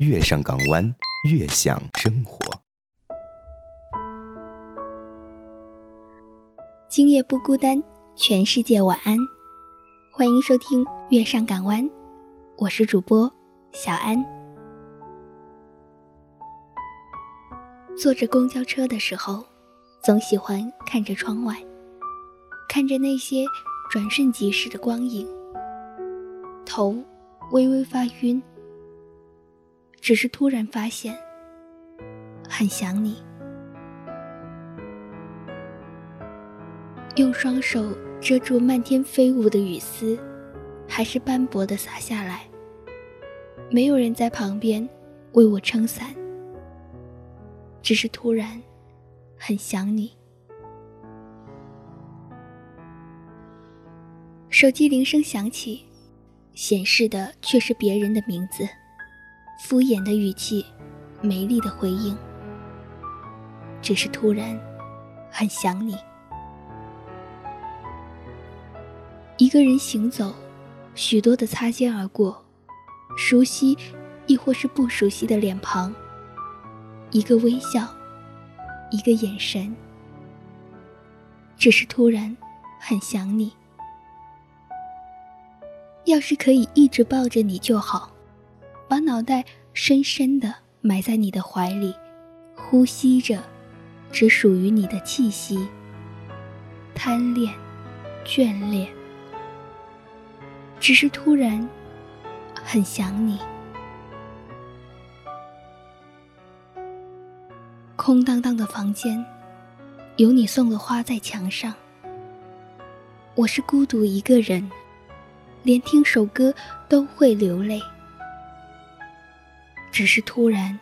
月上港湾，悦享生活。今夜不孤单，全世界晚安。欢迎收听《月上港湾》，我是主播小安。坐着公交车的时候，总喜欢看着窗外，看着那些转瞬即逝的光影，头微微发晕。只是突然发现，很想你。用双手遮住漫天飞舞的雨丝，还是斑驳的洒下来。没有人在旁边为我撑伞，只是突然很想你。手机铃声响起，显示的却是别人的名字。敷衍的语气，没力的回应，只是突然很想你。一个人行走，许多的擦肩而过，熟悉亦或是不熟悉的脸庞，一个微笑，一个眼神，只是突然很想你。要是可以一直抱着你就好。把脑袋深深的埋在你的怀里，呼吸着只属于你的气息。贪恋，眷恋，只是突然很想你。空荡荡的房间，有你送的花在墙上。我是孤独一个人，连听首歌都会流泪。只是突然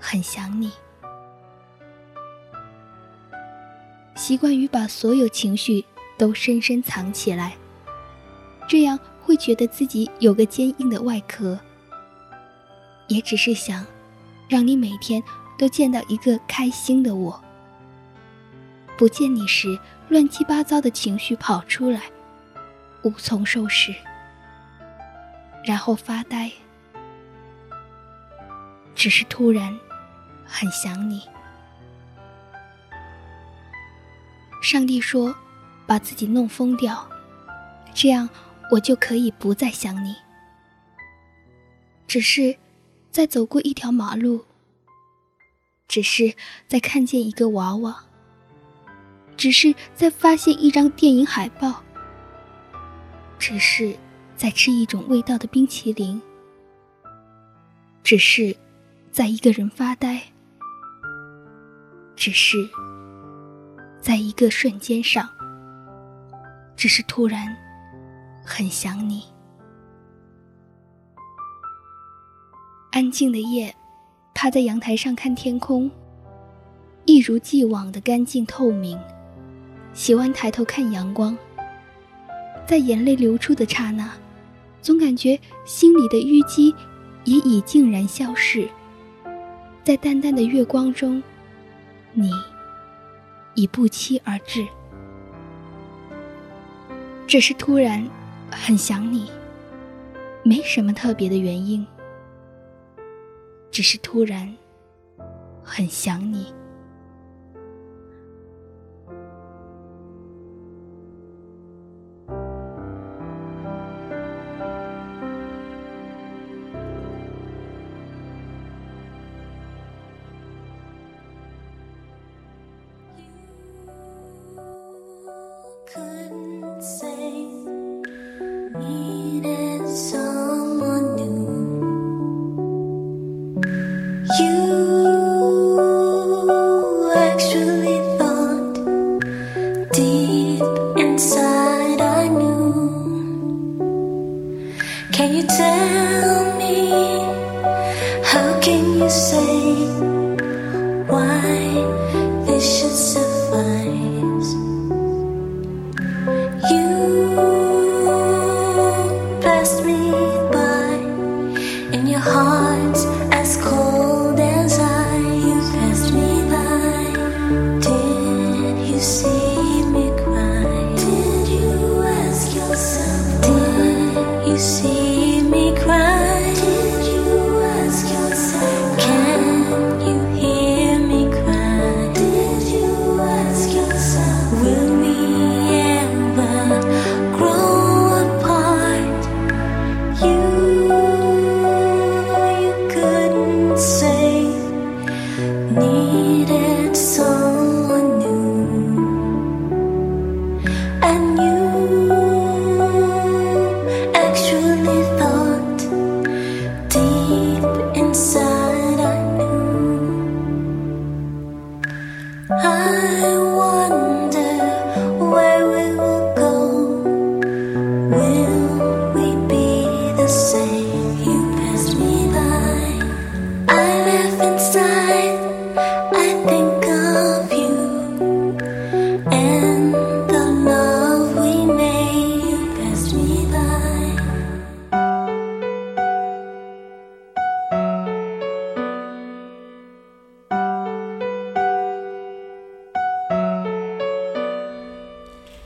很想你，习惯于把所有情绪都深深藏起来，这样会觉得自己有个坚硬的外壳。也只是想让你每天都见到一个开心的我，不见你时乱七八糟的情绪跑出来，无从收拾，然后发呆。只是突然很想你。上帝说：“把自己弄疯掉，这样我就可以不再想你。”只是在走过一条马路，只是在看见一个娃娃，只是在发现一张电影海报，只是在吃一种味道的冰淇淋，只是。在一个人发呆，只是在一个瞬间上，只是突然很想你。安静的夜，趴在阳台上看天空，一如既往的干净透明。喜欢抬头看阳光，在眼泪流出的刹那，总感觉心里的淤积也已竟然消逝。在淡淡的月光中，你已不期而至。只是突然很想你，没什么特别的原因，只是突然很想你。You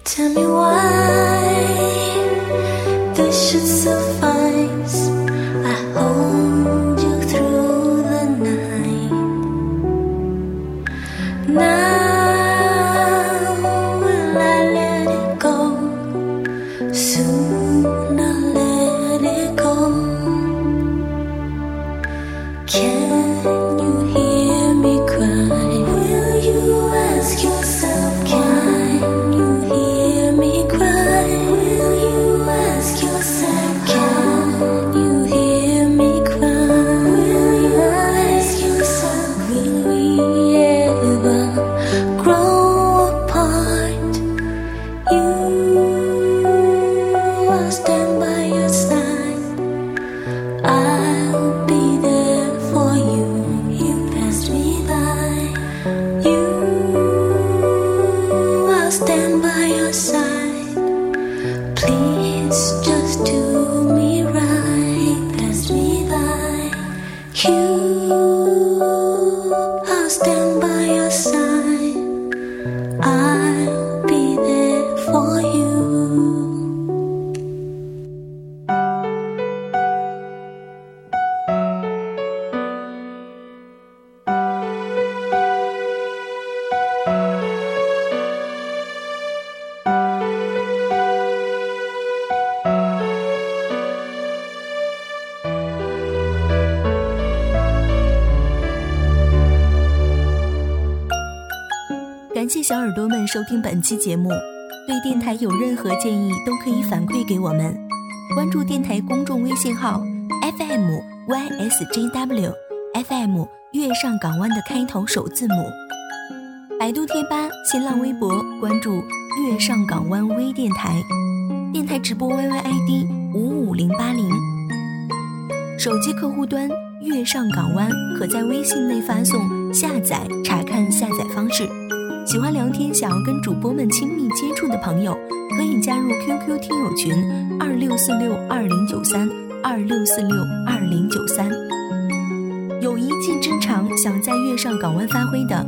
Tell me why this should. so 谢小耳朵们收听本期节目，对电台有任何建议都可以反馈给我们。关注电台公众微信号 FM YSJW FM 月上港湾的开头首字母。百度贴吧、新浪微博关注月上港湾微电台，电台直播 YYID 五五零八零。手机客户端月上港湾可在微信内发送下载查看下载方式。喜欢聊天、想要跟主播们亲密接触的朋友，可以加入 QQ 听友群二六四六二零九三二六四六二零九三。有一技之长想在月上港湾发挥的，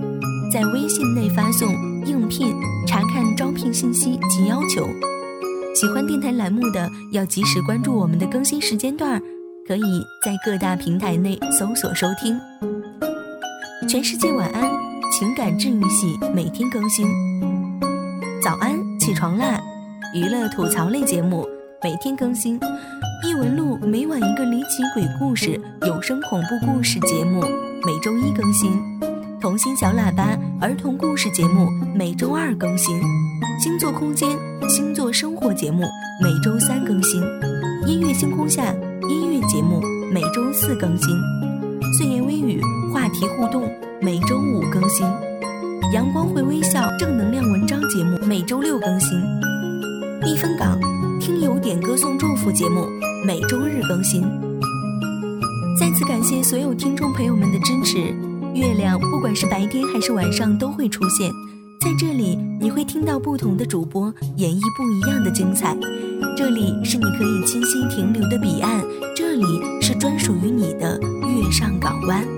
在微信内发送“应聘”查看招聘信息及要求。喜欢电台栏目的，要及时关注我们的更新时间段，可以在各大平台内搜索收听。全世界晚安。情感治愈系每天更新，早安，起床啦！娱乐吐槽类节目每天更新，异闻录每晚一个离奇鬼故事，有声恐怖故事节目每周一更新，童心小喇叭儿童故事节目每周二更新，星座空间星座生活节目每周三更新，音乐星空下音乐节目每周四更新，碎言微语话题互动。每周五更新，阳光会微笑正能量文章节目每周六更新，避风港听友点歌送祝福节目每周日更新。再次感谢所有听众朋友们的支持。月亮不管是白天还是晚上都会出现在这里，你会听到不同的主播演绎不一样的精彩。这里是你可以栖息停留的彼岸，这里是专属于你的月上港湾。